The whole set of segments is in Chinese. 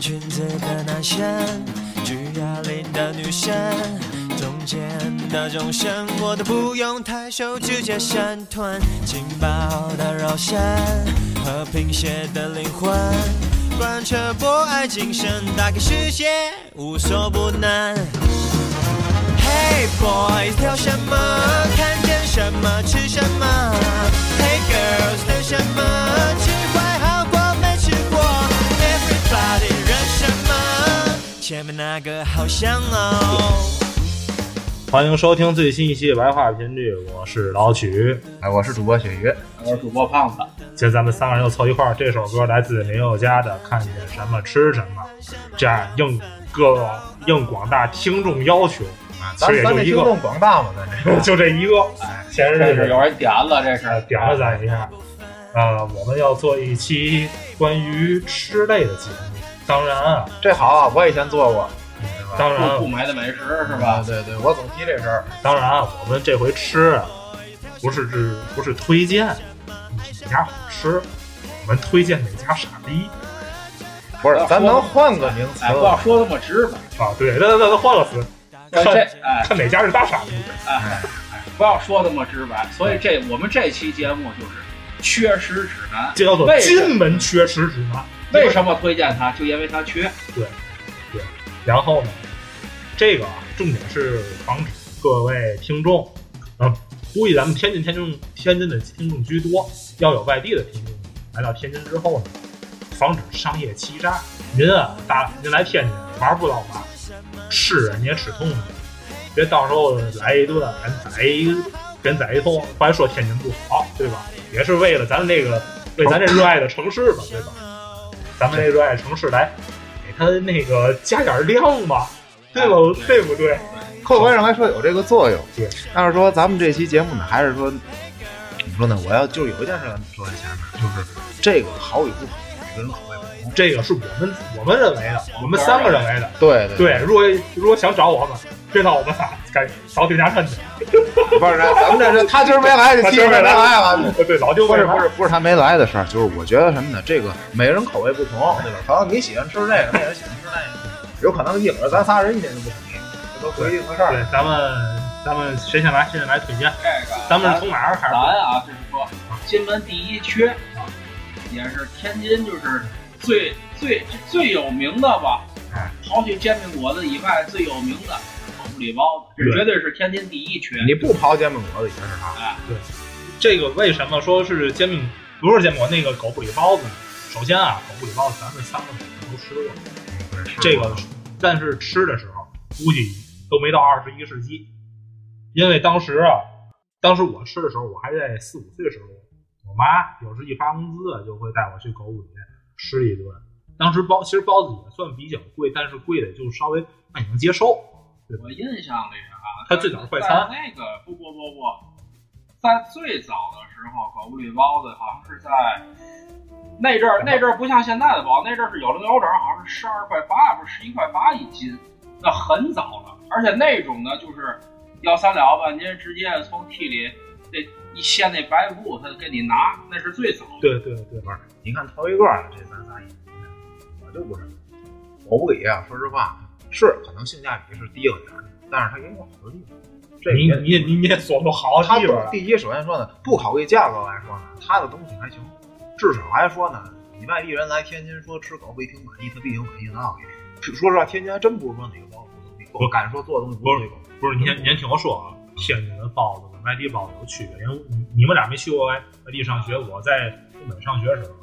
裙子的男生，举哑铃的女生，中间的众生我都不用抬手，直接闪团。劲爆的肉身和贫血的灵魂，贯彻博爱精神，打开世界无所不能。Hey boys，挑什么？看见什么吃什么？Hey girls，等什么？面那个好香哦。欢迎收听最新一期白话频率，我是老曲。哎，我是主播雪鱼，我是主播胖子。今天咱们三个人又凑一块儿，这首歌来自林宥嘉的《看见什么吃什么》，这样应各应广大听众要求，其咱实也就一个，听众广大嘛，咱这 就这一个。哎，先是这是有人点了，这是呃点了咱一下。呃，我们要做一期关于吃类的节目，当然啊，这好啊，我以前做过，当然不不买的美食是啊吧？对对，我总提这事儿。当然啊，我们这回吃啊，不是只不是推荐哪家好吃，我们推荐哪家傻逼不是，咱能换个名词哎，不要说那么直白。啊！对，那那那换个词，这看哎看哪家是大傻逼。哎哎，不要说那么直白。所以这我们这期节目就是缺食指南，这叫做金门缺食指南。为什么推荐它？就因为它缺。对，对然后呢，这个啊，重点是防止各位听众，啊，估计咱们天津、天津、天津的听众居多，要有外地的听众来到天津之后呢，防止商业欺诈。您啊，大您来天津玩不到嘛，吃啊你也吃痛快，别到时候来一顿咱宰一人宰一通，还说天津不好，对吧？也是为了咱这个为咱这热爱的城市吧，对吧？咱们这热爱的城市来给他那个加点量吧，对吧？对不对？客观上来说有这个作用。对，但是说咱们这期节目呢，还是说，怎么说呢？我要就是有一件事咱们说在前面，就是这个好与不好，每个人口味不同。这个是我们我们认为的，我们三个认为的。对对，对，如果如果想找我们，别到我们仨，赶找丁家琛去。不是咱们这是他今儿没来，就提没他今儿没来来了。对，老舅不是不是不是他没来的事儿，就是我觉得什么呢？这个每个人口味不同，对吧？可能你喜欢吃这个，那人喜欢吃那个，有可能一会儿咱仨人意见就不统一，这都不一定的事儿。对，咱们咱们谁先来？谁先来推荐？这个咱们是从哪儿开始？咱啊，就是说金门第一缺啊，也是天津就是最最最有名的吧。哎，刨去煎饼果子以外，最有名的狗不理包子，这绝对是天津第一缺。你不刨煎饼果子也是他。哎，这个为什么说是煎饼？不是煎饼果，那个狗不理包子呢？首先啊，狗不理包子咱们三个人都吃过，这个但是吃的时候估计都没到二十一世纪，因为当时啊，当时我吃的时候我还在四五岁的时候，我妈有时一发工资啊就会带我去狗不理吃一顿。当时包其实包子也算比较贵，但是贵的就稍微让你能接受。我印象里啊，它最早是快餐在那个不不不不，在最早的时候，狗不理包子好像是在那阵儿，那阵儿不像现在的包，那阵儿是有零有整，好像是十二块八，不是十一块八一斤，那很早了。而且那种呢，就是要三两吧，您直接从屉里那一掀那白布，他就给你拿，那是最早的。对对对，不是，你看头一个这咱仨我就不是。狗不理啊，说实话是可能性价比是低了点儿，但是它也有好的地方。这你你你你也说出好它地方了。第一，首先说呢，不考虑价格来说呢，它的东西还行，至少来说呢，你外地人来天津说吃狗不一挺满意，他必定有满意的道理。说实话，天津还真不是说哪个包子不怎么地，我敢说做的东西不是对狗。不是您您听我说啊，天津的包子跟外地包子有区别。因为你你们俩没去过外外地上学，我在东北上学的时候，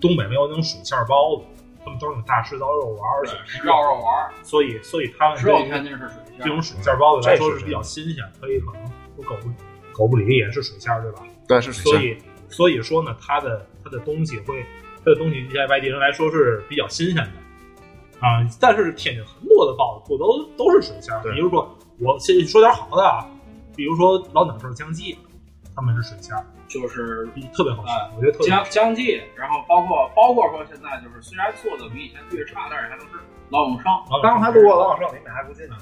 东北没有那种水馅包子，他们都是那种大石刀肉丸儿，绕绕玩儿，所以所以他们只有这天津是水这馅儿。种水馅包子来说是是比较新鲜，可以可能我狗不狗不理也是水馅儿对吧？对，是水馅。所以所以说呢，它的它的东西会，它的东西在外地人来说是比较新鲜的啊。但是天津很多的包子不都都是水馅儿，比如说我先说点好的啊，比如说老两头姜记，他们是水馅儿，就是比特别好我觉得特别姜姜记，然后包括包括说现在就是虽然做的比以前略差，但是还能吃老永生，老刚才路过老永胜，你们还不进呢？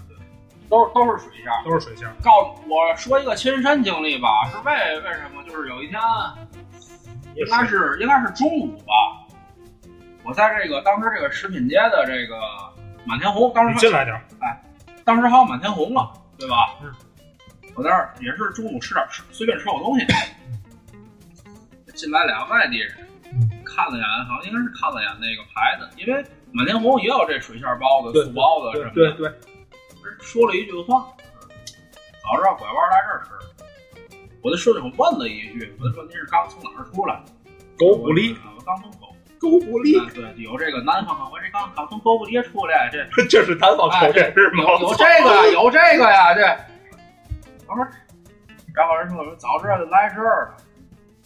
都是都是水馅儿。都是水馅儿。告诉我说一个亲身经历吧，是为为什么？就是有一天，应该是应该是中午吧，我我在这个当时这个食品街的这个满天红，当时进来点儿，当时还有满天红了，对吧？嗯。我那儿也是中午吃点吃，随便吃口东西。进来俩外地人，嗯看了眼，好像应该是看了眼那个牌子，因为满天红也有这水馅包子、对素包子什么的。对对，说了一句话：“早知道拐弯来这儿吃。”我就顺手问了一句：“我就说您是刚从哪儿出来？”狗不理，啊我刚从狗。狗不理，啊，对，有这个南方口，我这刚刚从狗不理出来，这 这是南方口音是吗？有有这个呀，有这个呀，这。我说，然后人说早知道就来这儿了，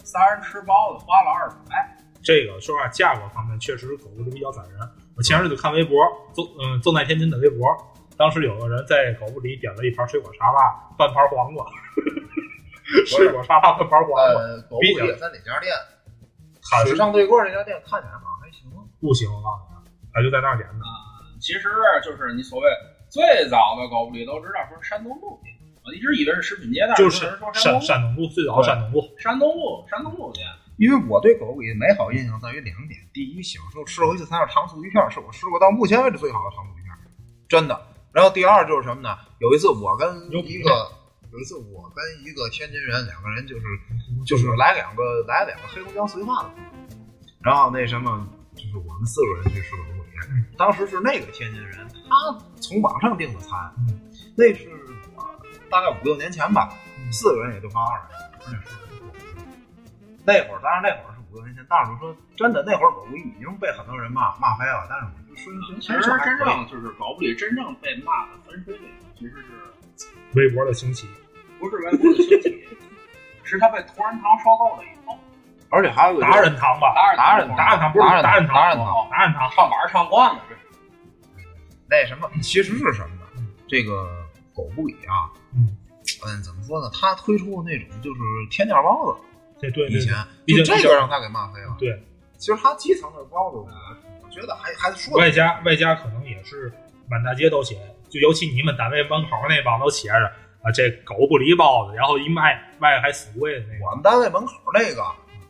仨人吃包子花了二百。这个说实话，价格方面确实狗不理比较感人。我前日子看微博，纵嗯纵在天津的微博，当时有个人在狗不理点了一盘水果沙拉，半盘黄瓜，水果沙拉半盘黄瓜，呃，狗不理在哪家店？水上对过那家店看起来好像还行。不行，我告诉你，他就在那儿点的。其实就是你所谓最早的狗不理都知道说山东路店，我一直以为是食品街，但就是山东山东路最早的山东路，山东路山东路店。因为我对狗不理的美好印象在于两点：第一，小时候吃过一次它那糖醋鱼片，是我吃过到目前为止最好的糖醋鱼片，真的。然后第二就是什么呢？有一次我跟一个有一次我跟一个天津人，两个人就是就是来两个来两个黑龙江绥化的朋友，然后那什么就是我们四个人去吃狗不理，当时是那个天津人，他从网上订的餐，那是我大概五六年前吧，四个人也就花二百，而且是那会儿，当然那会儿是五六年前，但是说真的，那会儿狗不理已经被很多人骂骂黑了，但是我就说其实真正就是狗不理真正被骂的分水岭，其实是微博的兴起。不是微博的兴起，是他被同仁堂收购了以后，而且还有个达人堂吧，达人达人达人堂不是达人达人堂，达人堂达人堂唱板儿唱惯了，这那什么，其实是什么呢？这个狗不理啊，嗯嗯，怎么说呢？他推出的那种就是天价包子，对对对以前毕竟就这个让他给骂飞了。对，其实他基层的包子，我觉得还还说外加外加可能也是满大街都写，就尤其你们单位门口那帮都写着啊，这狗不理包子，然后一卖卖还死贵的那个。我们单位门口那个，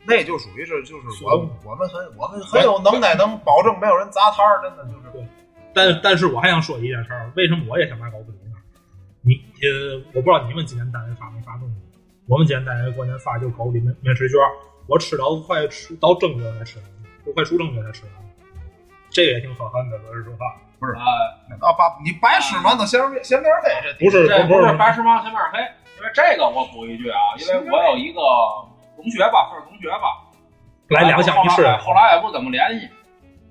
那就属于是就是我我们很我们很有能耐，能保证没有人砸摊儿，真的就是。对但但是我还想说一件事儿，为什么我也想买狗不理呃，我不知道你们今年单位发没发东西，我们今年单位过年发就狗不理面面食卷，我吃到快吃到正月才吃完，都快出正月才吃完，这个也挺可恨的，说实话。啊，啊，把你白吃馒头闲面闲面黑，这不是这不是是白石芒前面黑，因为这个我补一句啊，因为我有一个同学吧，算是同学吧，来两箱一吃，后来后来也不怎么联系，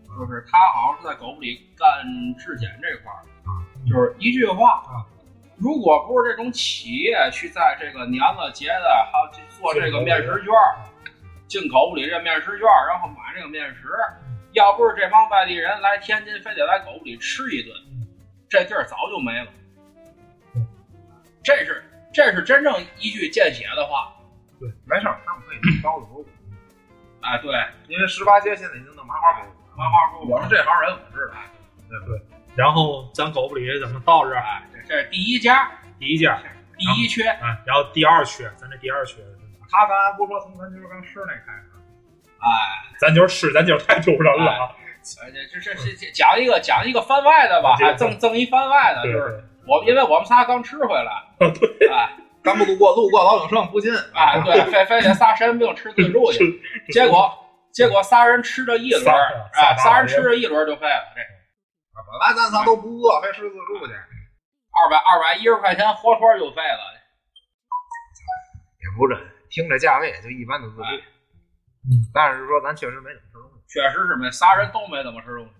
就是他好像是在狗不理干质检这块儿，就是一句话啊，如果不是这种企业去在这个年了节的，还有去做这个面食券儿，进口物里这面食券儿，然后买这个面食，要不是这帮外地人来天津，非得来狗不理吃一顿，这地儿早就没了。这是这是真正一句见血的话。对没事儿，他们可以弄包子博物馆，哎，对，因为十八街现在已经弄麻花博物馆。麻花说我是这行人，我知道。然后咱狗不理怎么到这儿？哎，这这是第一家，第一家，第一缺，哎，然后第二缺，咱这第二缺？他刚才不说从咱就是刚吃那开始，哎，咱就是吃，咱就是太丢人了。啊！哎这这这这讲一个讲一个番外的吧，还赠赠一番外的，就是对，我因为我们仨刚吃回来，对，哎。刚不路过路过老永盛附近，哎，对，非非得仨神经病吃自助去，结果结果仨人吃这一轮哎，仨人。吃这一轮儿就废了，这本来咱仨都不饿，还吃自助去，二百二百一十块钱活脱就废了。也不是听这价位也就一般的自助。嗯，但是说咱确实没怎么吃东西，确实是没仨人都没怎么吃东西。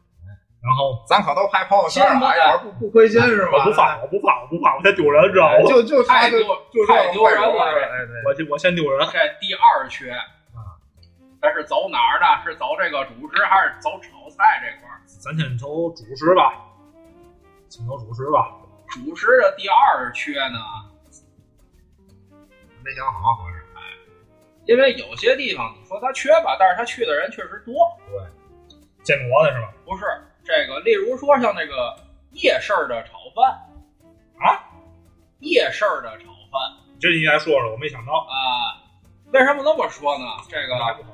然后咱可都拍朋友圈了，不不亏心是吧？我不发，我不发，我不发，我太丢人，知道吗？哎就就他就太丢就太丢人了哎对，我就我先丢人。这第二缺啊，但是走哪儿呢？是走这个主食还是走炒菜这块儿？咱先瞅主食吧，先瞅主食吧。主食的第二缺呢，没想好合适。因为有些地方你说它缺吧，但是它去的人确实多。对建国的是吧？不是这个，例如说像那个夜市的炒饭啊，夜市的炒饭这你来说说，我没想到，啊、为什么那么说呢？这个。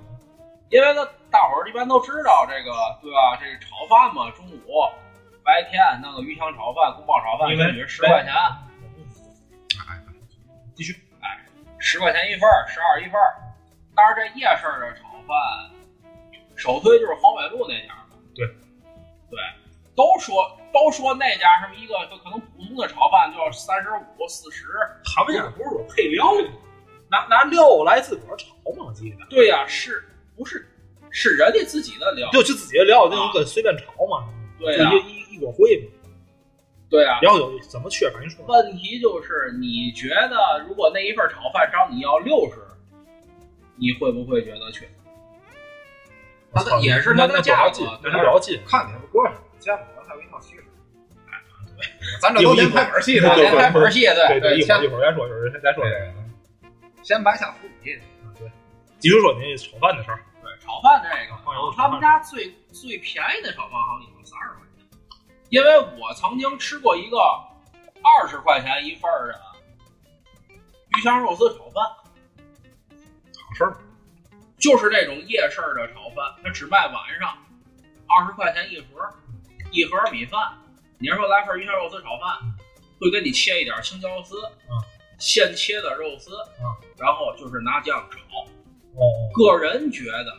因为它大伙儿一般都知道这个，对吧？这个炒饭嘛，中午白天弄个鱼香炒饭、宫保炒饭，一女十块钱，哎，继续。哎十块钱一份儿，十二一份儿。但是这夜市的炒饭，首推就是黄北路那家嘛。对，对，都说都说那家什么一个就可能普通的炒饭就要三十五、四十。他们家不是有配料吗？拿拿料来自个儿炒吗？我记得对呀、是不是是人家自己的料？就就自己的料，那种跟随便炒嘛，对呀、一一一锅烩嘛。对呀、然后有怎么缺？赶紧说。问题就是，你觉得如果那一份炒饭找你要六十，你会不会觉得缺？也是那那它的价格多少斤？那多少斤？看你不过上，见不着还有一套七十。咱这都连拍本戏的，对连开本戏，对对对，一会先儿一会儿再说，一会儿再说这个。先埋下伏笔。对，继续说那炒饭的事儿。对，炒饭这个，他们家最最便宜的炒饭好像也就三十块钱，因为我曾经吃过一个二十块钱一份儿的鱼香肉丝炒饭，好事儿，就是这种夜市的炒饭，它只卖晚上，二十块钱一盒，一盒米饭。你要说来份鱼香肉丝炒饭，会给你切一点青椒丝，嗯，现切的肉丝，嗯，然后就是拿酱炒。哦，个人觉得，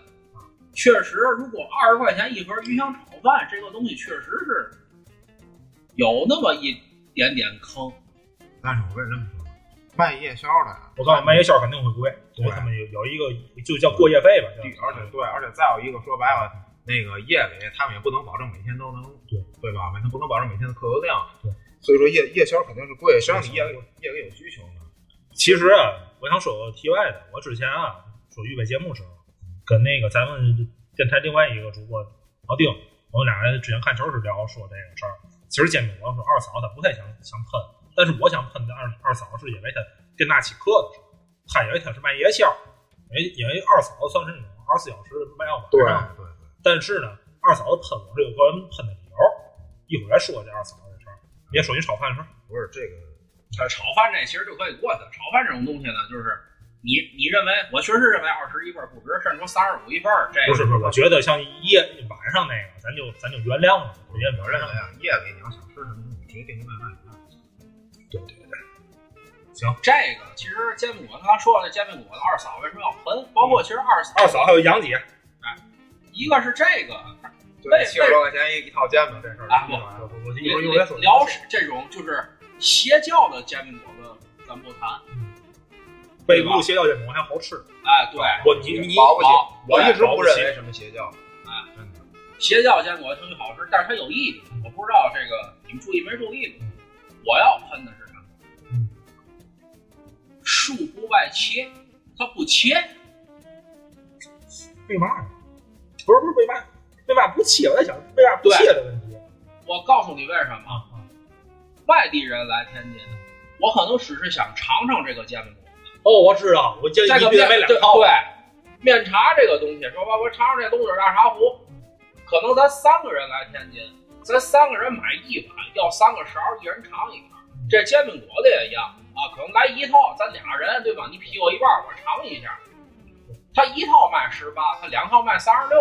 确实，如果二十块钱一盒鱼香炒饭，这个东西确实是有那么一点点坑。但是我跟你这么说，卖夜宵的，我告诉你，卖夜宵肯定会贵，因为他们有有一个就叫过夜费吧，叫而且对，而且再有一个说白了，那个夜里他们也不能保证每天都能对对吧？他不能保证每天的客流量，对，所以说夜夜宵肯定是贵，谁让你夜里夜里有需求呢？其实啊，我想说个题外的，我之前啊说预备节目时候，跟那个咱们电台另外一个主播老丁，我们俩人之前看球时聊说这个事儿。其实煎饼果说二嫂她不太想想喷，但是我想喷的二二嫂是因为她店大欺客的时候，她以为她是卖夜宵，因为因为二嫂算是那种二十四小时卖药晚对上。对对，但是呢，二嫂子喷我是有个人喷的理由，一会儿再说这二嫂子的事儿。别说你炒饭的事儿，不是这个，呃，炒饭这其实就可以过去了。炒饭这种东西呢，就是你你认为，我确实认为二十一份不值，甚至说三十五一份儿，这不是不是，我觉得像夜晚上那个，咱就咱就原谅了，别我认为啊，夜里你要想吃什么你，直接点外卖就行。对对行，这个其实煎饼果子，刚才说了，这煎饼果子二嫂为什么要喷？包括其实二嫂，二嫂还有杨姐，一个是这个，就七十多块钱一一套煎饼这事儿，啊不我我一会儿一会儿再说。聊这种就是邪教的煎饼果子，咱不谈。北部邪教煎饼还好吃，哎，对，我你你保不齐好，我一直不认为什么邪教，哎，真的。邪教煎饼果子挺好吃，但是它有一点，我不知道这个你们注意没注意过。我要喷的是什么？嗯，树不外切，它不切。为嘛呢？不是不是为嘛？为嘛不切？我在想为嘛不切的问题我告诉你为什么！外地人来天津，我可能只是想尝尝这个煎饼果子。哦，我知道，我建议这个你必须买两套。对，面茶这个东西，说吧，我尝尝这东西大茶壶，可能咱三个人来天津，咱三个人买一碗，要三个勺，一人尝一个。这煎饼果子也一样啊，可能来一套，咱俩人对吧？你劈我一半，我尝一下。他一套卖十八，他两套卖三十六，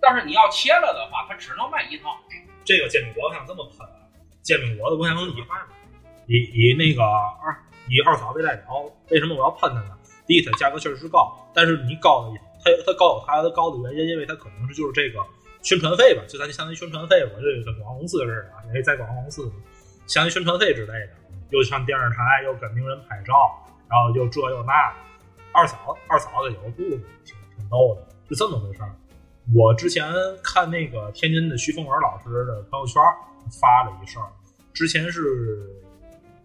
但是你要切了的话，他只能卖一套。这个煎饼果子像这么喷，煎饼果子我想以以以那个二以二嫂为代表，为什么我要喷他呢？第一，它价格确实是高，但是你高的它它高有它的高的原因，因为它可能是就是这个宣传费吧，就咱相当于宣传费，我这个跟广告公司似的，因为在广告公司相当于宣传费之类的，又上电视台，又跟名人拍照，然后又这又那。二嫂二嫂子有个故事，挺挺逗的，是这么回事儿。我之前看那个天津的徐凤文老师的朋友圈发了一事儿，之前是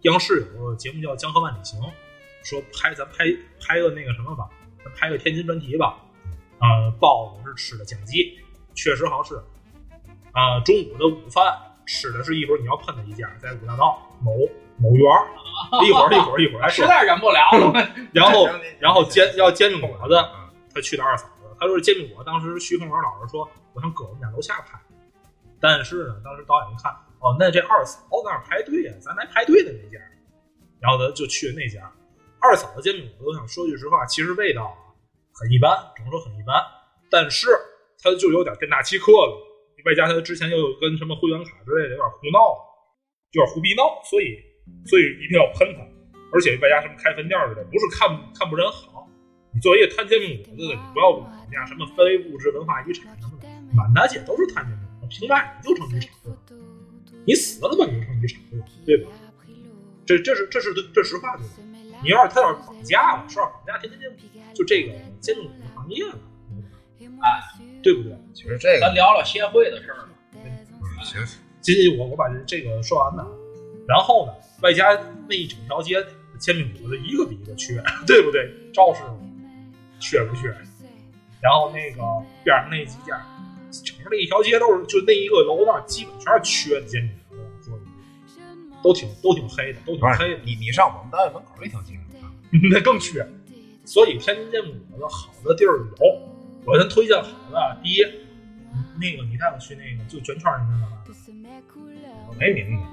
央视有个节目叫《江河万里行》，说拍咱拍拍个那个什么吧，咱拍个天津专题吧。呃，包子是吃的江记，确实好吃。啊、中午的午饭吃的是一会儿你要喷的一家，在五大道某某园 儿。一会儿一会儿一会儿来。实在忍不了了。然后 然后煎要煎饼果子，嗯他去的二嫂子，他说煎饼果，当时徐凤元老师说，我想搁我们家楼下拍，但是呢，当时导演一看，哦，那这二嫂那儿排队啊，咱来排队的那家，然后呢就去那家。二嫂子煎饼果子，我想说句实话，其实味道啊很一般，只能说很一般，但是他就有点店大欺客了，外加他之前又跟什么会员卡之类的有点胡闹，有点胡逼闹，所以所以一定要喷他，而且外加什么开分店似的，不是看看不人好，你作为一个摊煎饼果子的，你不要人家什么非物质文化遗产什么的，满大街都是摊煎饼果子，凭嘛你就成遗产了？你死了吧你就成遗产了，对吧？这这是这是这实话对吧？你要是他要是绑架了，说要绑架天天就，就这个煎饼果子行业了，哎，对不对？其实这个咱聊聊协会的事儿吧。其实仅仅我我把这这个说完呢，然后呢，外加那一整条街煎饼果子一个比一个缺，对不对？赵师傅缺不缺？然后那个边上那几家，整个那一条街都是，就那一个楼那儿基本全是缺的煎饼果子，我说都挺都挺黑的，都挺黑的，你你上我们单位门口那条街上，那更缺。所以天津煎饼果子好的地儿有，我先推荐好的。第一，那个你带我去那个就卷圈儿那边吧，我没名字。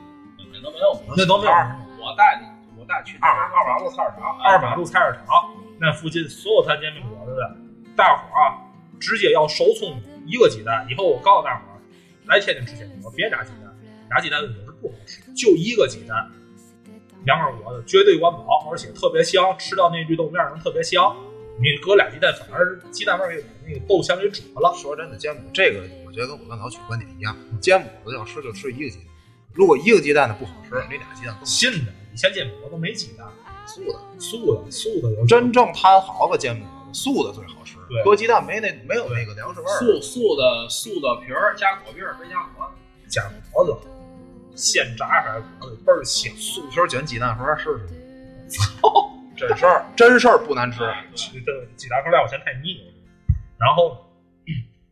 那都没有，那都没有。我带你，我带去二二马路菜市场，二马路菜市场那附近所有摊煎饼果子的，大伙儿啊，直接要手葱一个鸡蛋。以后我告诉大伙儿，来天津吃煎饼果子别炸鸡蛋，炸鸡蛋也是不好吃，就一个鸡蛋，两根果子绝对管饱，而且特别香，吃到那绿豆面儿能特别香。你搁俩鸡蛋，反而鸡蛋味儿给把那个豆香给煮了。说真的，煎饼这个我觉得跟我跟老曲观点一样，煎饼果子要吃就吃一个鸡蛋，如果一个鸡蛋的不好吃，你俩鸡蛋更新的，以前煎饼果子都没鸡蛋，素的。素的素的有真正摊好的煎饼果子，素的最好吃对，搁鸡蛋没那没有那个粮食味儿。素素的素的皮儿加果皮儿，没加果子。加果子，现炸出来果子倍儿香。素皮儿卷鸡蛋盒试试。操，真事儿，真事儿不难吃。这鸡蛋壳料我嫌太腻了。然后，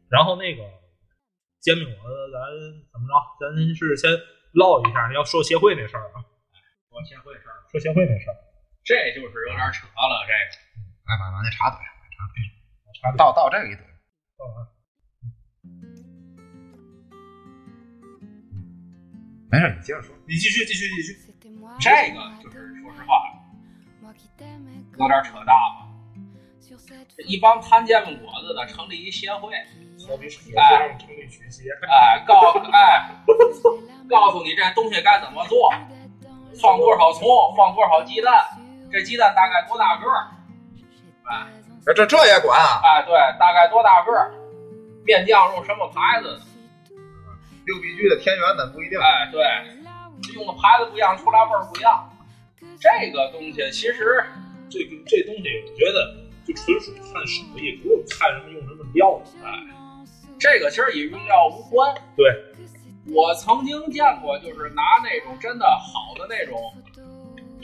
然后那个煎饼果子，咱怎么着？咱是先唠一下，要说协会那事儿啊，说协会事儿，说协会那事儿。这就是有点扯了。这个来把把那茶怼上，茶怼上。查理倒倒这个一怼。到完没事，你接着说。你继续，继续，继续。这个就是说实话，有点扯淡了。这一帮摊煎饼果子的成立一协会，好比是让成立曲协，哎，告哎，告诉你这东西该怎么做，放多少葱，放多少鸡蛋，这鸡蛋大概多大个儿，哎 这这这也管啊？哎，对，大概多大个儿，面酱用什么牌子的，六必居的天元的不一定。哎，对，用的牌子不一样，出来味儿不一样。这个东西其实这个这东西，我觉得就纯属看手艺，不用看什么用什么料。哎，这个其实与用料无关。对，我曾经见过，就是拿那种真的好的那种，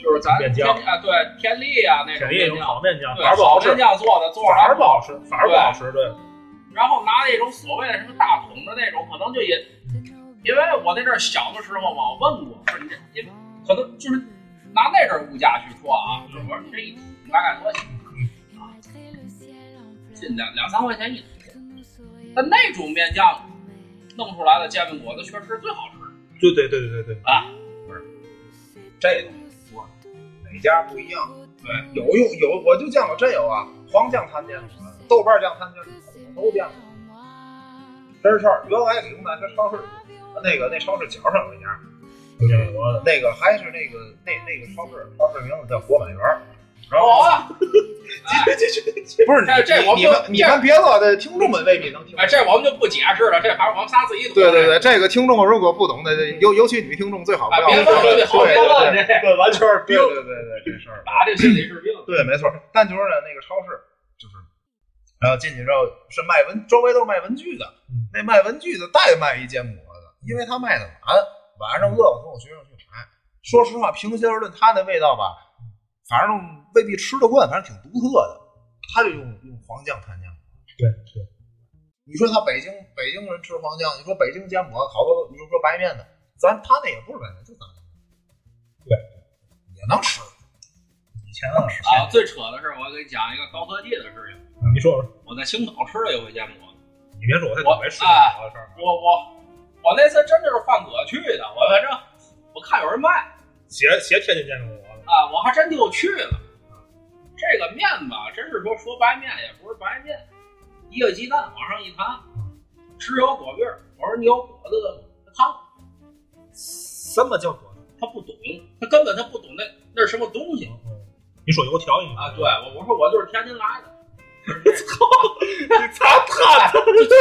就是咱天面酱啊，对天利啊那种面酱，好面酱，对反而不好面，酱做的，做出反来而不好吃，反而不好吃。对，然后拿那种所谓的什么大桶的那种，可能就也，因为我那阵儿小的时候嘛，我问过，说你这你可能就是拿那阵儿物价去说啊，就是我说你这一桶大概多少钱啊？近两两三块钱一桶，但那种面酱弄出来的煎饼果子确实是最好吃的对对对对对对，啊。这东西说家不一样。对，有用有，我就见过真有啊，黄酱摊煎饼，豆瓣酱摊煎饼，我都见过。真事儿，原来理工大学超市那个那超市角上有一家，那我那个还是那个那那个超市，超市名字叫国满园。然后有啊，哎继续继续，不是这这我们你们别乐的听众们未必能听懂。哎，这我们就不解释了，这还是我们仨自己懂。对对，对，这个听众如果不懂的，尤尤其女听众最好不要啊别对别对这这完全是 对病。对对对，这事儿打这心理是病。对，没错。但就是呢，那个超市就是，然后进去之后是卖文，周围都是卖文具的。嗯那卖文具的代卖一煎饼果子，因为他卖的晚，晚上饿了跟我学生去买。说实话，平心而论，他那味道吧，反正未必吃得惯，反正挺独特的。他就用用黄酱摊煎饼。对对，你说他北京北京人吃黄酱，你说北京煎饼果好多，你说说白面的，咱他那也不是白面，就咱对，也能吃。以前能吃，啊，最扯的是，我给你讲一个高科技的事情。你说说，我在青岛吃了一回煎饼果，你别说，我在我没吃哎过的事儿，我我我那次真就是犯葛去的，我反正我看有人卖写写天津煎饼果子，啊，我还真就去了。这个面吧，真是说说白面也不是白面，一个鸡蛋往上一摊，只有果粒儿。我说你有果子的吗？他烫，什么叫果子？他不懂，他根本他不懂那那是什么东西嗯你说油条应该啊？对，我我说我就是天津来的。操你咋他？这这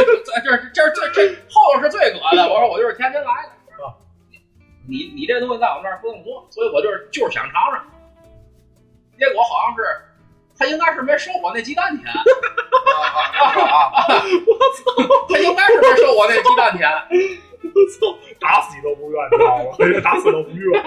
这这这后头是最可的。我说我就是天津来的。啊你你这东西在我那儿不能做，所以我就是就是想尝尝。结果好像是他应该是没收我那鸡蛋钱，我操，他应该是没收我那鸡蛋钱。我操，打死你都不愿，你知道吗？打死都不愿。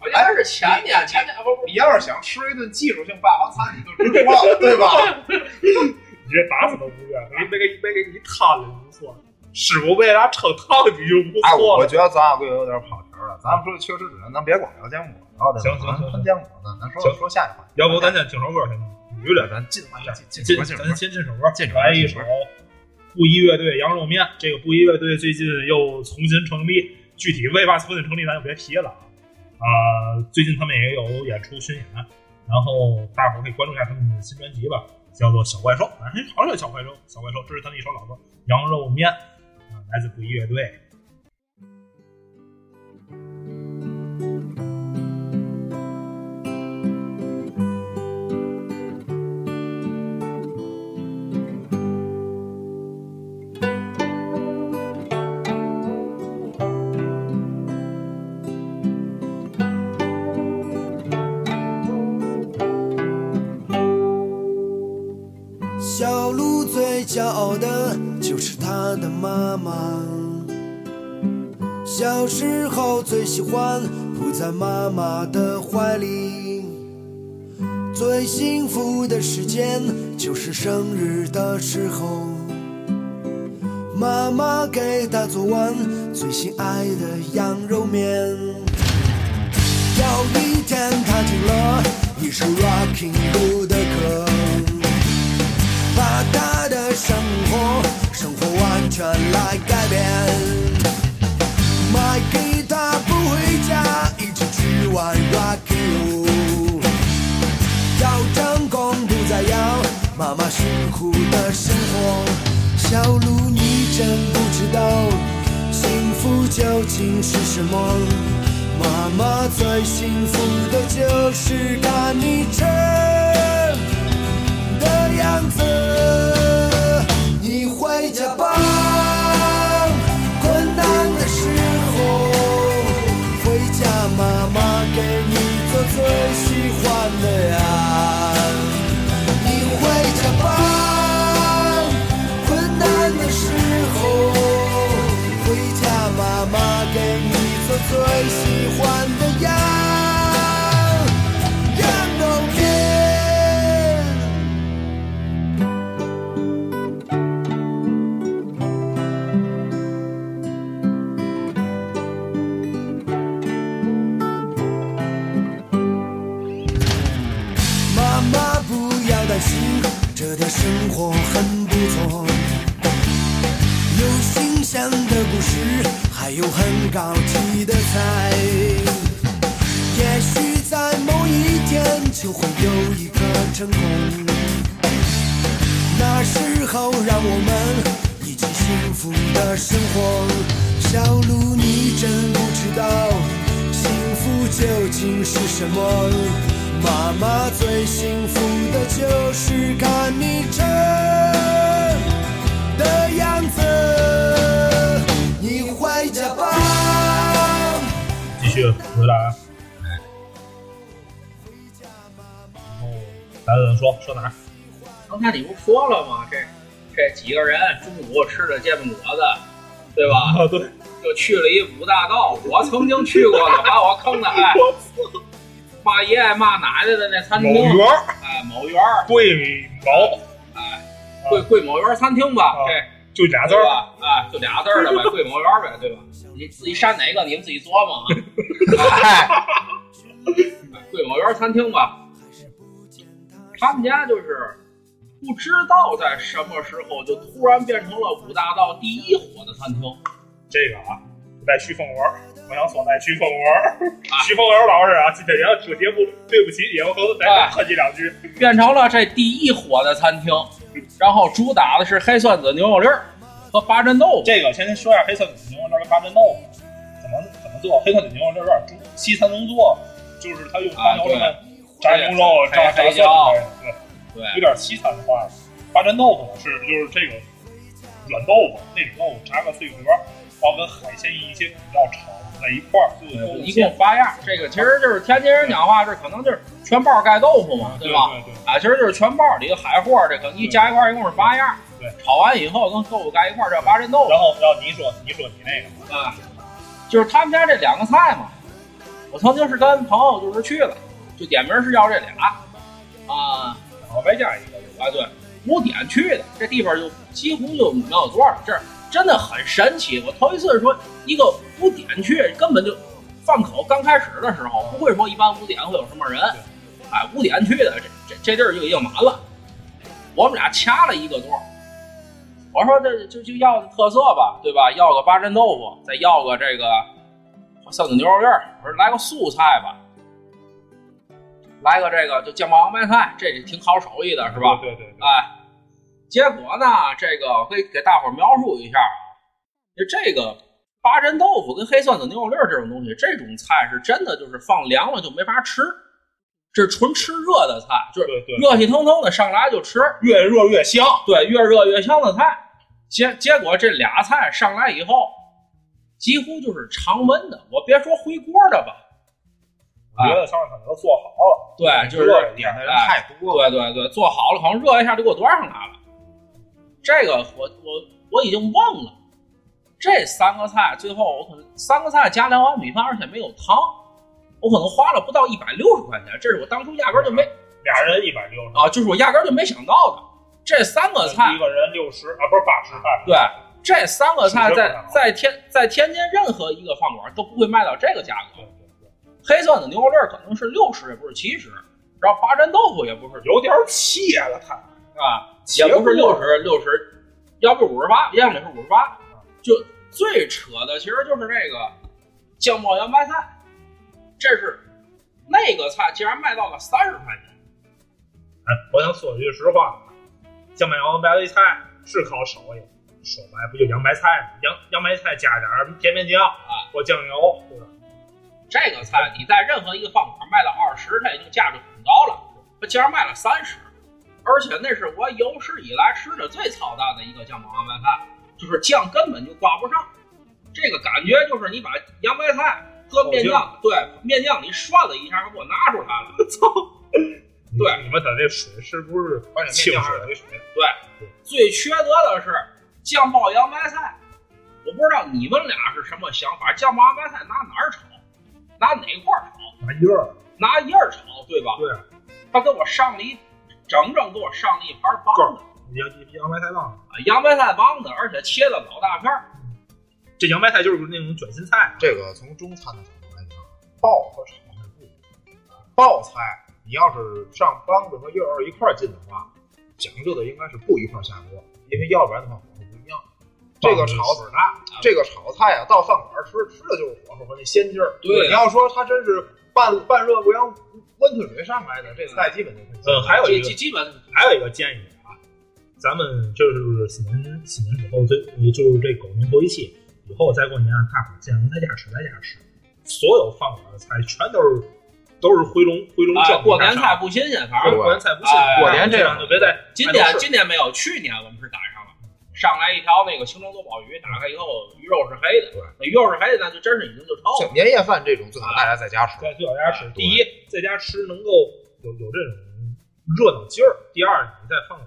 我应该是前年前年不不你要是想吃一顿技术性霸王餐，你就直说了，对吧？你这打死都不愿，没没给没给你摊了就不错，师傅为啥称烫你就不哎，错了。我觉得咱俩贵有点跑题了。咱们说确实只能，咱别光聊坚果，然后行行行分坚果呢，咱说行说下一话题。要不咱先听首歌先，有点咱进进进进进咱先进首歌，进首来一首布衣乐队羊肉面。这个布衣乐队最近又重新成立，具体为嘛重新成立咱就别提了啊。啊，最近他们也有演出巡演，然后大伙儿可以关注一下他们的新专辑吧，叫做《小怪兽》，哎，好像叫小怪兽，小怪兽，这是他们一首老歌《羊肉面》啊，来自布衣乐队。小鹿最骄傲的就是他的妈妈。小时候最喜欢扑在妈妈的怀里，最幸福的时间就是生日的时候，妈妈给他做完最心爱的羊肉面。有一天，他听了一首 Rocking Bull 的歌。把他的生活全来改变。买给他不回家，一起去玩 rock and roll。要成功不再要妈妈辛苦的生活。小鹿，你真不知道幸福究竟是什么。妈妈最幸福的就是看你吃。的样子。你回家吧，做午吃的煎饼果子，对吧？啊，对，就去了一五大道，我曾经去过的，把我坑的哎，骂爷爷骂奶奶的那餐厅，某园儿哎，某园儿，贵某，哎，贵贵某园餐厅吧，啊这就俩字儿，吧？哎，就俩字儿的呗，贵某园呗，对吧？你自己删哪个，你们自己琢磨啊。哎，贵某园餐厅吧，他们家就是不知道在什么时候就突然变成了五大道第一火的餐厅。这个啊，在徐凤文儿，我想说带徐凤文儿，徐凤文儿老师啊，今天也要听节目，对不起你，我可能再客气两句。变成了这第一火的餐厅，然后主打的是黑蒜子牛肉粒儿，和八珍豆腐。这个先说一下黑蒜子牛肉跟八珍豆腐怎么怎么做。黑蒜子牛肉粒有点中西餐能做，就是他用啊黄油什么炸牛肉、炸炸蒜之黑椒类的，对，有点西餐化。八珍豆腐呢是就是这个软豆腐那种豆腐炸个碎壳，然后跟海鲜一些比较炒在一块儿，就有一共八样，这个其实就是天津人讲话，这可能就是全包盖豆腐嘛，对吧？对对，啊，其实就是全包里的海货，这可能一加一块儿一共是八样。对，炒完以后跟豆腐盖一块儿叫八珍豆腐。然后然后你说你说你那个啊，就是他们家这两个菜嘛，我曾经是跟朋友就是去了，就点名是要这俩啊然后外加一个啊对，五点去的，这地方就几乎就没有座了，这儿真的很神奇。我头一次说一个五点去，根本就饭口刚开始的时候不会说一般五点会有什么人，哎，五点去的这这这地儿就已经满了，我们俩掐了一个座。我说这就就要特色吧，对吧？要个八珍豆腐，再要个这个三子牛肉粒儿。我说来个素菜吧，来个这个就酱爆洋白菜，这是挺好手艺的，是吧？对对对，哎，结果呢，这个我可以给大伙儿描述一下啊，就这个八珍豆腐跟黑蒜子牛肉粒儿这种东西，这种菜是真的就是放凉了就没法吃，这是纯吃热的菜，就是热气腾腾的上来就吃，越热越香。对，越热越香的菜。结结果这俩菜上来以后，几乎就是常温的，我别说回锅的吧，我觉得上面可能都做好了，对，就是点的人太多了。对对对，做好了，好像热一下就给我端上来了。这个我我我已经忘了，这三个菜最后我可能三个菜加两碗米饭，而且没有汤，我可能花了不到一百六十块钱，这是我当初压根儿就没俩人一百六十，啊，就是我压根儿就没想到的。这三个菜一个人六十啊，不是八十，八十。对，这三个菜在在天在天津任何一个饭馆都不会卖到这个价格黑蒜子牛肉粒儿可能是六十，也不是七十，然后八珍豆腐也不是有点切了它。啊，也不是六十六十，要不五十八，要么是五十八。就最扯的其实就是这个酱爆洋白菜，这是那个菜竟然卖到了三十块钱。哎，我想说句实话，酱爆洋白菜是靠手艺，说白不就洋白菜吗？洋洋白菜加点甜面酱啊或酱油，对吧？这个菜你在任何一个饭馆卖到二十，它已经价值很高了，它竟然卖了三十，而且那是我有史以来吃的最操蛋的一个酱爆洋白菜，就是酱根本就挂不上，这个感觉就是你把洋白菜搁面酱，对面酱你涮了一下，给我拿出来了，操！对你们的这水是不是清水？水水，对，最缺德的是酱爆洋白菜，我不知道你们俩是什么想法，酱爆洋白菜拿哪儿炒？拿哪块儿炒？拿叶儿，拿叶儿炒，对吧？对，他给我上了一整整给我上了一盘棒子洋洋白菜棒。啊，洋白菜棒子，而且切的老大片儿。这洋白菜就是那种卷心菜，这个从中餐的角度来讲，爆和炒是不一样的。爆菜你要是上帮子和叶儿一块儿进的话，讲究的应该是不一块儿下锅，因为要不然的话。这个炒水大，这个炒菜啊，到饭馆吃吃的就是火候和那鲜劲儿。对你要说它真是半半热不扬温吞水上来的，这菜基本就嗯，还有一个基基基本还有一个建议啊，咱们就是新年新年以后，这就是这狗年头一期以后再过年，大伙儿尽量在家吃，在家吃。所有饭馆的菜全都是都是回笼回笼啊，蒸。过年菜不新鲜，反正过年菜不新鲜过年这样就别在今年今年没有，去年我们是赶上了，上来一条那个清蒸多宝鱼，打开以后鱼肉是黑的，对那鱼肉是黑的，那就真是已经就超了。像年夜饭这种，最好大家在家吃。对最好在家吃。第一，在家吃能够有有这种热闹劲儿；第二，你在饭馆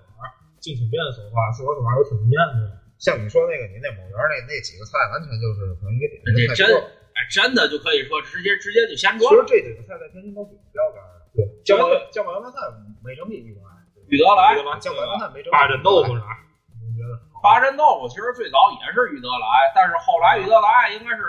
进挺便的话，说实话有挺便的。像你说那个，你那某园那那几个菜，完全就是可能你点这真的太多。哎，真的就可以说直接直接就先其装实这几个菜在天津都比较标杆的。对，酱爆酱爆洋白菜没整比一般。宇德来，酱爆洋白菜没整比八珍豆腐啥？你觉得？八珍豆腐其实最早也是于德来，但是后来于德来应该是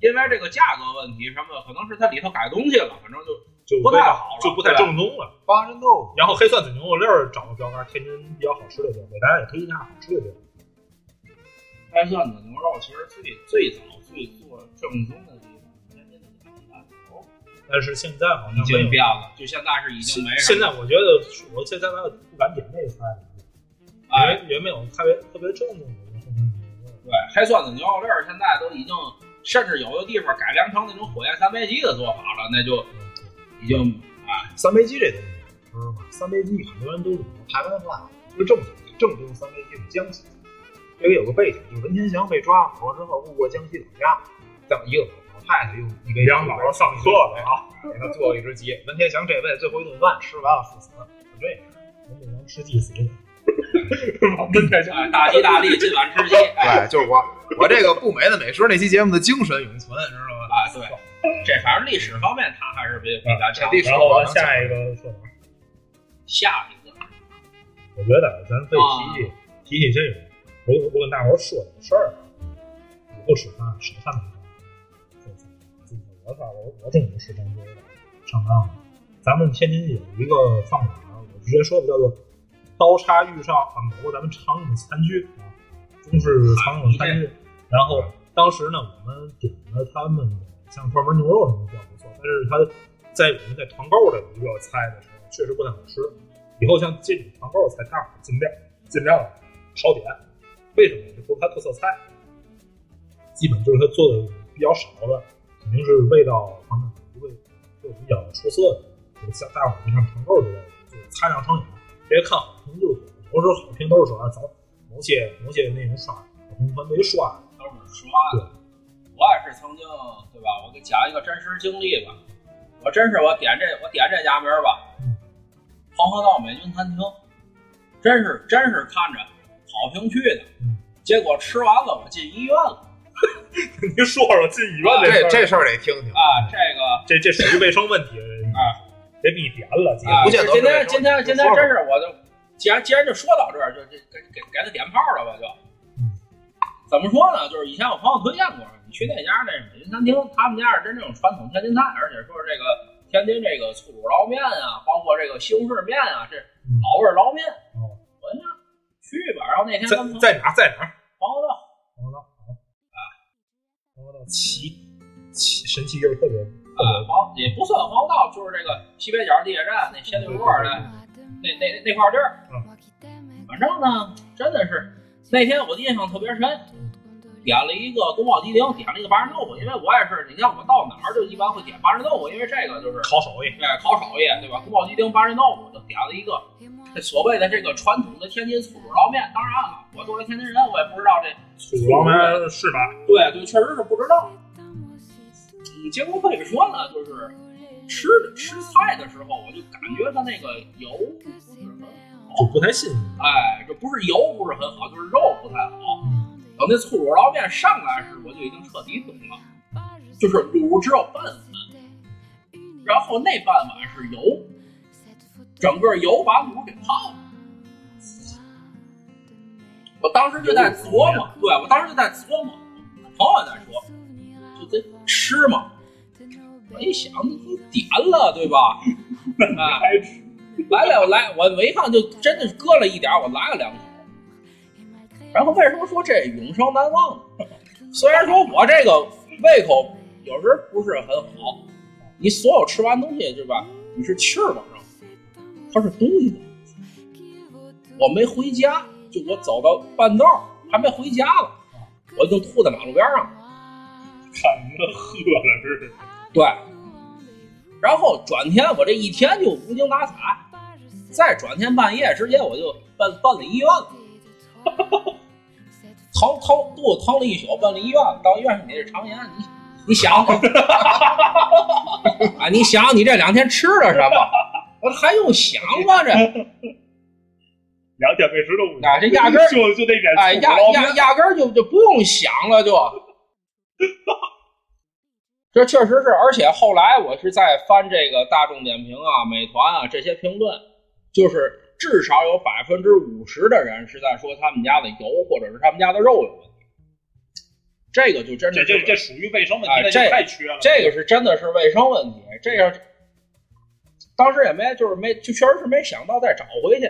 因为这个价格问题什么的，可能是它里头改东西了，反正就就不太好了就不太正宗了。八珍豆腐，然后黑蒜子牛肉粒儿找个标杆，天津比较好吃的地儿，给大家也推荐一下好吃的地儿。开涮子牛肉其实最最早最做正宗的地方，天津的两大头但是现在好像没有经变了，就现在是已经没现在我觉得，我现在我不敢点那个菜了，因哎为也没有特别特别正宗的对，黑蒜子牛肉粒儿现在都已经，甚至有的地方改良成那种火焰三杯鸡的做法了，那就已经啊，三杯鸡这东西，知道吗？三杯鸡很多人都是台湾话，就正宗正宗三杯鸡是江西。这个有个背景，就是文天祥被抓跑之后路过江西老家，让一个老太太用一杯梁老师上课了啊，给 他做了一只鸡。文天祥这辈子最后一顿饭吃完了赴死，就这样。文天祥吃鸡死了，大吉大利，今晚吃鸡，哎对，就是我，我这个不美的美食那期节目的精神永存，知道吗？啊，对，这反正历史方面他还是比比较强。历史然后下一个说哪儿？下一个我觉得咱可以提提提提这个，我我跟大伙儿说点事儿，以后吃饭少看美饭。就是我操我我中午吃郑州的上当了。咱们天津有一个饭馆，我直接说吧，叫做刀叉遇上啊某个咱们常用的餐具啊，中式常用的餐具。然后当时呢，我们点了他们的像专门牛肉什么比较不错，但是他在我们在团购的一个菜的时候，确实不太好吃。以后像这种团购菜，大伙尽量尽量少点。为什么？这不是他特色菜，基本就是他做的比较少的，肯定是味道方面不会会比较出色的。像大伙儿你看团购之类的，就擦亮双眼，别看好评就多，有时候好评都是说啊，早某些某些那种刷红团没刷，都是刷的。我也是曾经，对吧？我给讲一个真实经历吧。我真是我点这我点这家名儿吧，嗯黄河道美军餐厅，真是真是看着好评去的，嗯结果吃完了我进医院了 您说说进医院这事儿这事儿得听听啊！这个这这属于卫生问题啊，别逼点了，姐啊，不见得今天今天今天说说真是我就既然既然就说到这儿，就就给给给他点炮了吧就。嗯怎么说呢？就是以前我朋友推荐过，你去那家那美军餐厅，他们家是真正传统天津菜，而且说是这个天津这个醋卤捞面啊，包括这个西红柿面啊，这老味捞面。哦我呢，去吧。然后那天在在哪儿在哪儿？黄河道黄河道啊，黄河道奇奇神奇就是特别特别啊，黄也不算黄道，就是这个西北角地铁站那斜对过的那那那块地儿。反正呢，真的是那天我的印象特别深，点了一个宫保鸡丁，点了一个八仁豆腐，因为我也是，你看我到哪儿就一般会点八仁豆腐，因为这个就是烤手艺。哎烤手艺，对吧？宫保鸡丁、八仁豆腐，就点了一个这所谓的这个传统的天津醋煮捞面。当然了，我作为天津人，我也不知道这醋煮捞面是吧？对对，确实是不知道。嗯，结果可以说呢，就是吃吃菜的时候，我就感觉它那个油不是很就不太新鲜。哎，这不是油不是很好，就是肉不太好。等那醋卤捞面上来时，我就已经彻底懂了，就是卤只有半碗，然后那半碗是油，整个油把卤给泡了。我当时就在琢磨，对我当时就在琢磨，朋友在说，就这吃嘛。我一想，点了，对吧？啊，还吃来了，我来，我我一看就真的是搁了一点儿，我来了两口。然后为什么说这永生难忘呢？虽然说我这个胃口有时候不是很好，你所有吃完东西对吧？你是气儿往上，它是东西的。我没回家，就我走到半道还没回家了，我就吐在马路边上了。看你们喝了似的。对，然后转天我这一天就无精打采，再转天半夜直接我就奔奔了医院了，疼疼肚子疼了一宿，奔了医院了。到医院你这肠炎，你你想，啊，你想你这两天吃了什么？我还用想吗？这两天没吃东西，啊这压根儿就就那点哎压压压根儿就就不用想了就。这确实是，而且后来我是在翻这个大众点评啊、美团啊这些评论，就是至少有百分之五十的人是在说他们家的油或者是他们家的肉有问题。这个就真的是这这这属于卫生问题，哎这太缺了。这个是真的是卫生问题，这个当时也没就是没就确实是没想到再找回去。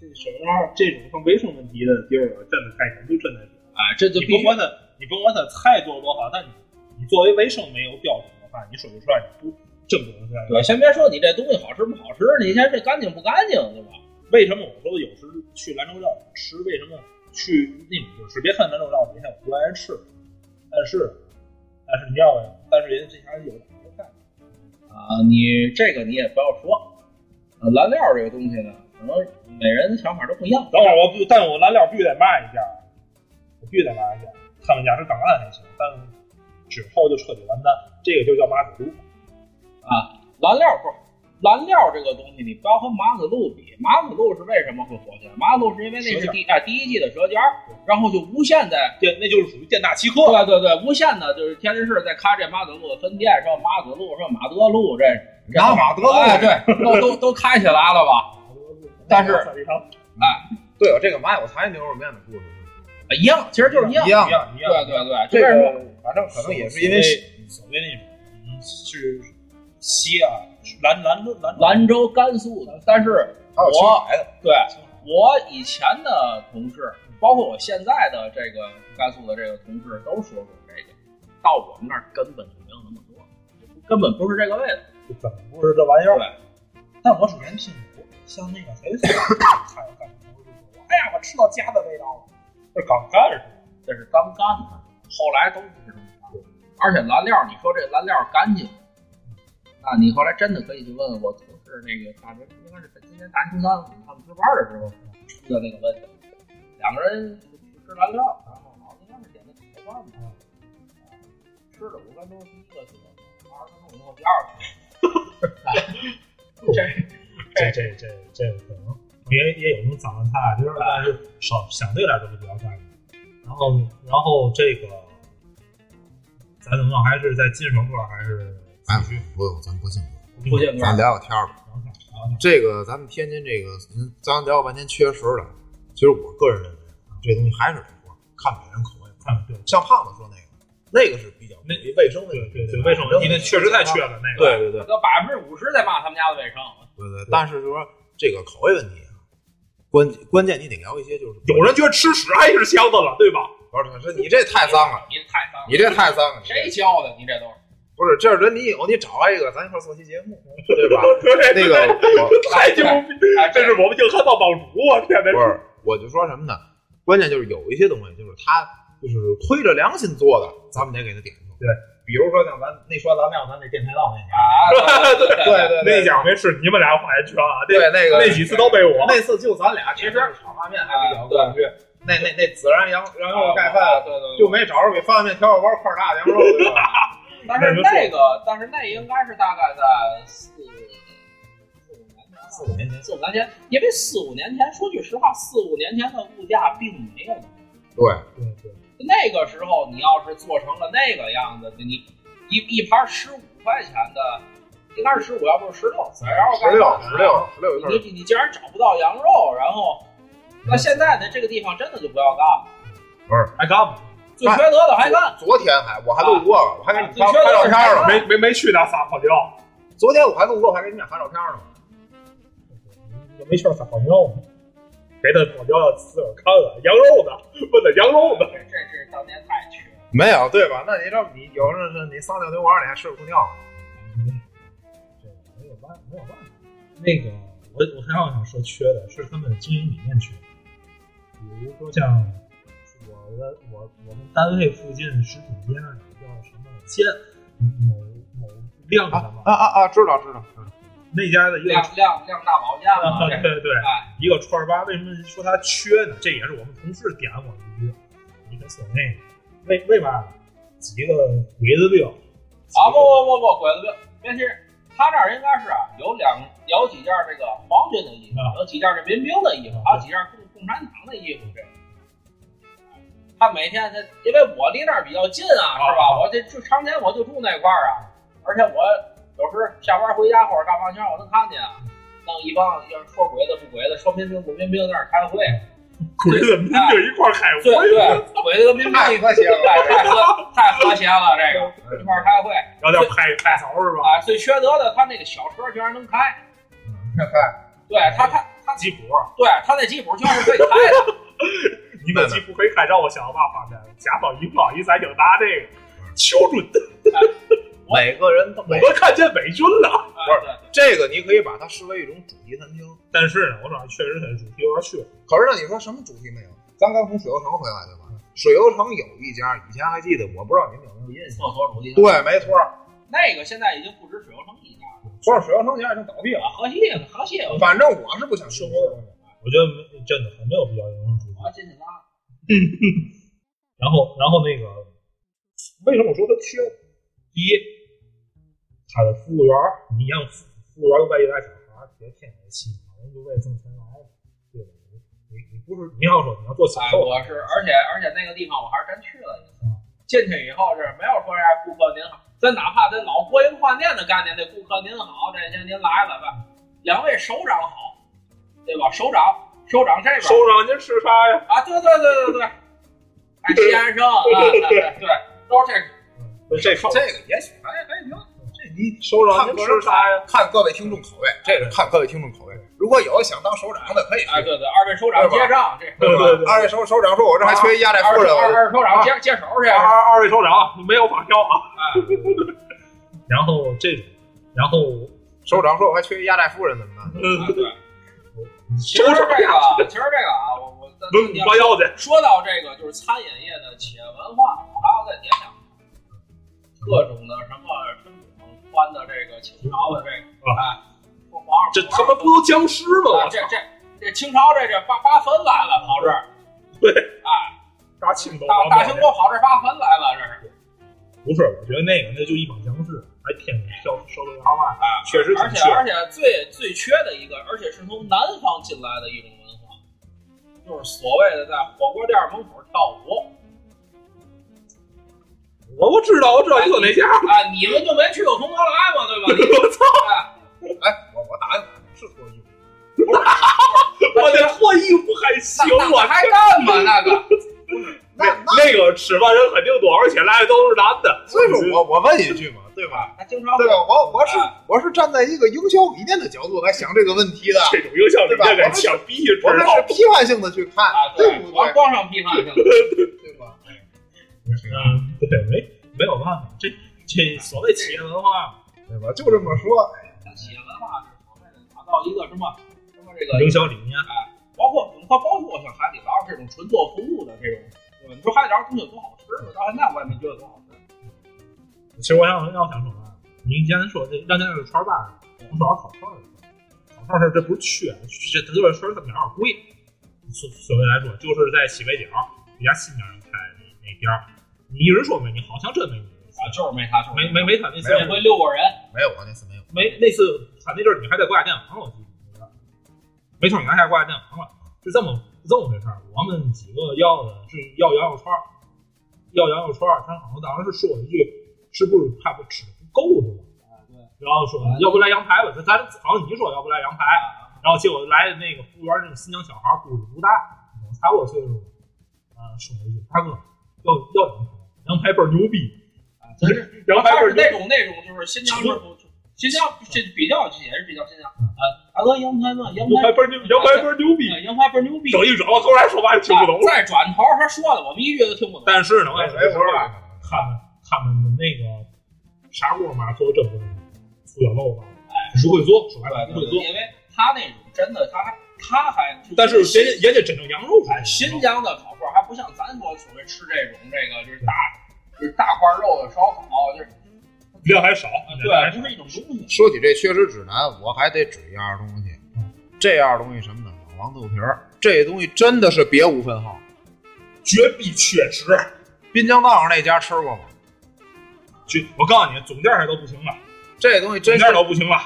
这什么这种像卫生问题的地儿，真的太严，就真的是。哎，这就必须你甭管他，你甭管他菜做多好，但你你作为卫生没有标准的话，你说不出来，你不正不能出来。对，先别说你这东西好吃不好吃，你先这干净不干净，对吧？为什么我说有时去兰州料理吃，为什么去那种就是别看咱这种料理店，我不爱吃，但是但是你要但是人家这家有有点干。啊，你这个你也不要说，呃，蓝料这个东西呢，可能每人想法都不一样。等会儿我必，但我蓝料必须得骂一下，我必须得骂一下。他们家是刚按还行，但之后就彻底完蛋。这个就叫马子路。啊，蓝料不是蓝料这个东西，你不要和马子路比。马子路是为什么会火起来？马子路是因为那是第啊第一季的舌尖儿，然后就无限的店，那就是属于店大欺客。对对对，无限的就是天津市在开这马子路的分店，什么马子路，什么马德路，这拿马德路，哎对，都都都开起来了吧？但是哎，对有这个马有才牛肉面的故事一样，其实就是一样一样一样一样。对对对，这个反正可能也是因为所谓那种是西啊，兰兰兰兰州、甘肃的，但是还有青我海的，对我以前的同事，包括我现在的这个甘肃的这个同事，都说过这个，到我们那儿根本就没有那么多，根本不是这个味道。就根本不是这玩意儿。对，但我之前听过，像那个谁说，还有干什么就说，哎呀，我吃到家的味这刚干是吧？这是刚干的，后来都不是这么干。而且蓝料，你说这蓝料干净，那，你后来真的可以去问问我同事那个大学应该是今年大初三他们值班的时候出的那个问题，两个人去吃蓝料，然后好像应该是点的铁饭吧，吃了五分钟第一个去，二十分钟以后第二个。这这这这这可能也也有那种脏的菜，就是但是少相对来说是比较干净。然后然后这个，咱怎么弄？还是在进首歌，还是哎不用，咱不进歌，不见咱聊聊天儿吧。这个咱们天津这个，嗯咱聊了半天缺食的，其实我个人认为啊，这东西还是得说看每人口味。看对像胖子说那个，那个是比较那卫生问对题，对卫生问题那确实太缺了那个。对对对那百分之五十在骂他们家的卫生。对对，但是就是说这个口味问题啊，关关键你得聊一些就是有人觉得吃屎还是香的了，对吧？不是说你这太脏了，你太脏了，你这太脏了，谁教的？你这都是。不是这人你有你找来一个，咱一块做期节目，对吧？对那个我太牛逼！哎这是我们硬汉道帮主，我天哪！不是，我就说什么呢？关键就是有一些东西，就是他就是推着良心做的，咱们得给他点出。对，比如说像咱那说咱庙咱那电台道那家，啊，对对对那家没吃，你们俩花言圈啊！对那个那几次都被我。那次就咱俩，其实炒拉面还比较过得去。那那那孜然羊羊肉盖饭，对对对，就没找着比方便面调料包块大的羊肉，但是那个，但是那应该是大概在四四五年前，四五年前，四五年前，因为四五年前，说句实话，四五年前的物价并没有。对，对对，那个时候，你要是做成了那个样子，你一一盘十五块钱的，应该是十五，要不是十六，十六十六十六你你你竟然找不到羊肉，然后，那现在呢，这个地方真的就不要干了，不是还干吗？最缺德的还干。昨天还我还路过了，我还给你发发照片了。没没没去那撒泡尿，昨天我还路过，还给你俩发照片呢。没事撒泡尿吗？给他泡尿要自个儿看了，羊肉呢？问他羊肉呢？这这这当年太缺了。没有对吧？那你这你有时候是你撒尿牛丸，你还吃不出尿来。这个没有办法，没有办法。那个，我我还要想说缺的是他们的经营理念缺，比如说像我的我我们单位附近食品街那叫什么建某某亮什么、啊啊啊！知道知道知道。那家的一个量量量大保健嘛，对对对，哎，一个串儿吧，为什么说它缺呢？这也是我们同事点我一个，一个说那个为为嘛呢？几个鬼子兵啊不不不不，鬼子兵，别提，他那儿应该是啊，有两有几件这个皇军的衣服，啊有几件这民兵的衣服，还有几件共共产党的衣服。这他每天他，因为我离那儿比较近啊，是吧？我这就常年我就住那块儿啊，而且我有时下班回家或者干嘛前，我能看见啊，弄一帮要是说鬼子不鬼子，说民兵不民兵在那儿开会，鬼子民兵一块开会，对对，鬼子跟民兵一太和谐了太太和太和谐了，这个一块开会。然后点拍拍手是吧？啊，最缺德的，他那个小车居然能开，看对他他他，吉普，对他那吉普居然是可以开的，你那吉普可以开，让我想到嘛画面？甲方乙方一咱就拿这个 求准的，每个人都我都看见美军了。哎对对这个，你可以把它视为一种主题餐厅。但是呢，我说确实它主题有点缺。可是呢，你说什么主题没有？咱刚从水游城回来对吧？水游城有一家，以前还记得，我不知道你们有没有印象？厕所主题。对，没错，那个现在已经不止水游城一家了，不是水游城现在已经倒闭了。啊，河西河西有反正我是不想去我觉得没真的很没有必要有这种主题。啊，进去拉。然后，然后那个，为什么我说它缺？第一，他的服务员儿，你让服服务员儿外地来小孩儿，别天天洗脑，人就为挣钱来的，对吧？你你不是你要说你要做销哎，售，我是，而且而且那个地方我还是真去了一次嗯。进去以后是没有说人家顾客您好，咱哪怕咱老国营饭店的概念，那顾客您好，这些您来了吧？两位首长好，对吧？首长，首长这边首长您吃啥呀？啊，对对对对对，哎，先生对，对对，都是这个。这口这个也许还还行。这你首长您看吃啥呀？看各位听众口味，这个看各位听众口味。如果有想当首长的，可以去。哎，对对，二位首长结账，这对对对二位首首长说：“我这还缺一压寨夫人。二我二首长接接手去。二二位首长没有发票啊。哎，然后这种，然后首长说：“我还缺一压寨夫人，怎么办嗯，对。其实这个，其实这个啊，我我文武八要的，说到这个，就是餐饮业的企业文化，我还要再点两个，各种的什么深广宽的这个清朝的这个，哎，说皇上这他妈不都僵尸吗？这这这清朝这这八八坟来了，跑这儿，对，哎，大清都大大清国跑这儿八坟来了，这是。不是，我觉得那个那就一帮僵尸，还天天烧烧这娃娃，啊，确实而且而且最最缺的一个，而且是从南方进来的一种文化，就是所谓的在火锅店门口跳舞。我我知道，我知道你说哪家，啊，你们就没去过铜锣来嘛，对吧？我操！哎，？”哎，我我打电话是脱衣服，我这脱衣服还行，我还干嘛？那个 那那那个吃饭人肯定多，而且来的都是男的，所以说我我问一句嘛，对吧？他经常对吧？我我是哎我是站在一个营销理念的角度来想这个问题的，这种影响力跟枪毙知我们道是批判性的去看啊，，对不对？光光上批判性的，对吧？嗯，对，没没有办法，这这所谓企业文化，对吧？就这么说，企业文化是所谓的打造一个什么什么这个营销理念，哎包括包包括像海底捞这种纯做服务的这种，对吧？你说海底捞东西有多好吃呢？到现在我也没觉得多好吃。其实我想要想说啊，你以前说这让家那个串儿吧，我们说烤串儿，烤串儿这不是缺，这这就是说它哪儿贵。所所谓来说，就是在西北角一家新疆人开的那边儿，你一直说没你，好像真没你，啊，就是没他，就是没没没他那次那回六个人，没有我那次没有。没那次他那阵儿你还在国家电网，我记得，没错，你还在国家电网了，是这么是这么回事儿。我们几个要的是要羊肉串儿，要羊肉串儿，他好像当时是说了一句，是不是怕不吃的不够是吧？啊，对，然后说要不来羊排吧，咱咱好像你说要不来羊排，然后结果来的那个服务员那个新疆小孩儿估计不大，差不多岁数，啊，说了一句大哥要要羊排，羊排倍儿牛逼，啊，真是，羊排倍儿那种那种就是新疆师傅，新疆这比较也是比较新疆啊，大哥羊排嘛，羊羊排排倍儿牛，羊排倍儿牛逼，羊排倍儿牛逼，整一转过头来说话就听不懂了。再转头他说的，我们一句都听不懂。但是呢，我也说话，他们他们的那个砂锅嘛做的真不错，出小漏吧，哎，不会做，说白了不会做。因为他那种真的，他还他还，但是人家人家真正羊肉哎，新疆的烤串还不像咱说所谓吃这种这个就是大就是大块肉的烧烤，就是量还少，对，就是一种东西。说起这确实指南，我还得指一样东西。这样东西什么呢？老王豆皮儿，这东西真的是别无分号。绝壁缺失。滨江道上那家吃过吗？绝，我告诉你，总店还都不行了，这东西真是店都不行了。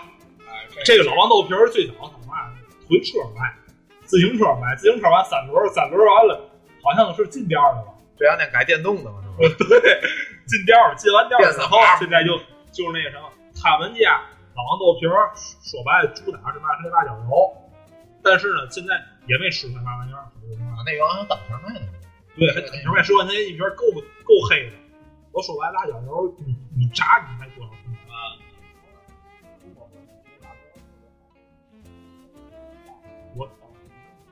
哎，这个老王豆皮儿最早他妈推车卖，自行车卖，自行车完三轮，三轮完了好像是进店的吧？这两天改电动的了，是吧？对，进店儿进完店儿之后，现在就就是那个什么，他们家老王豆皮儿，说白了主打是嘛是辣椒油，但是呢，现在也没吃出来嘛玩意儿，就是嘛那个好像当前卖的。对，还等外十块钱一瓶够够黑的。我说白，辣椒油你你炸你还多少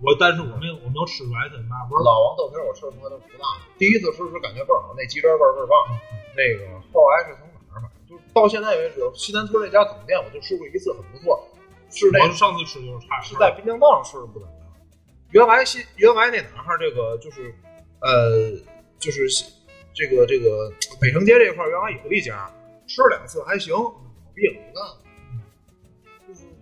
我但是我没有我没有吃出来它嘛味儿。老王豆皮儿我吃出来都不辣，第一次吃是感觉倍儿好，那鸡汁味儿倍儿棒。那个后来是从哪儿买？就是到现在为止，西南村那家总店我就吃过一次，很不错。是那我上次吃就是差是在滨江道上吃的不怎么样，原来西原来那哪儿这个就是呃就是这个这个北城街这块儿原来有一家，吃两次还行，别不干。就是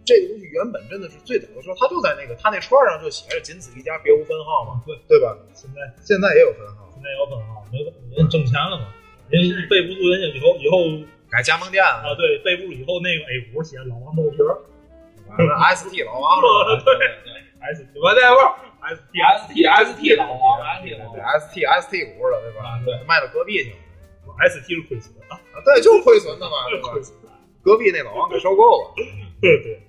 这个东西原本真的是最早的时候，他就在那个他那串上就写着“仅此一家，别无分号”嘛，对对吧？现在现在也有分号，现在有分号，没人挣钱了嘛？人备不住人家以后以后改加盟店啊，了，对，备不住以后那个 A 股写老王豆皮儿完了 ST 老王了，对，S 我在问 S T S T S T 老王，S T 老对王，ST ST 股了，对吧？啊对卖到隔壁去了，S T 是亏损啊，啊对，就是亏损的嘛，对吧？亏损，隔壁那老王给收购了，对对。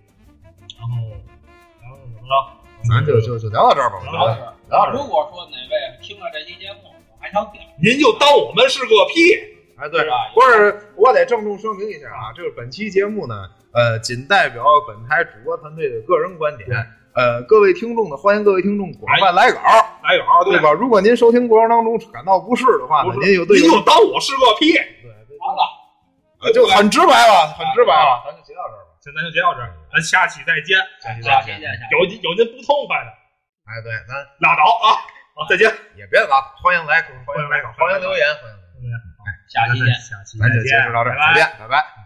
怎么着？咱就就就聊到这儿吧，我觉得聊到这儿聊到这儿。如果说哪位听了这期节目，还想点您就当我们是个屁。哎，对是吧，不是，我得郑重声明一下啊，就是本期节目呢，呃，仅代表本台主播团队的个人观点。呃，各位听众呢，欢迎各位听众广泛来稿，来稿对？吧？如果您收听过程当中感到不适的话呢，不是您就对您就当我是个屁。完了，呃就很直白了，很直白了，咱就截到这儿吧。现在就接到这儿，咱下期再见。下期再见。有有您不痛快的，哎，对，咱拉倒啊！好，再见。也别拉倒，欢迎来，欢迎来稿，欢迎留言，欢迎留言。下期见。下期咱就结束到这儿，再见，拜拜。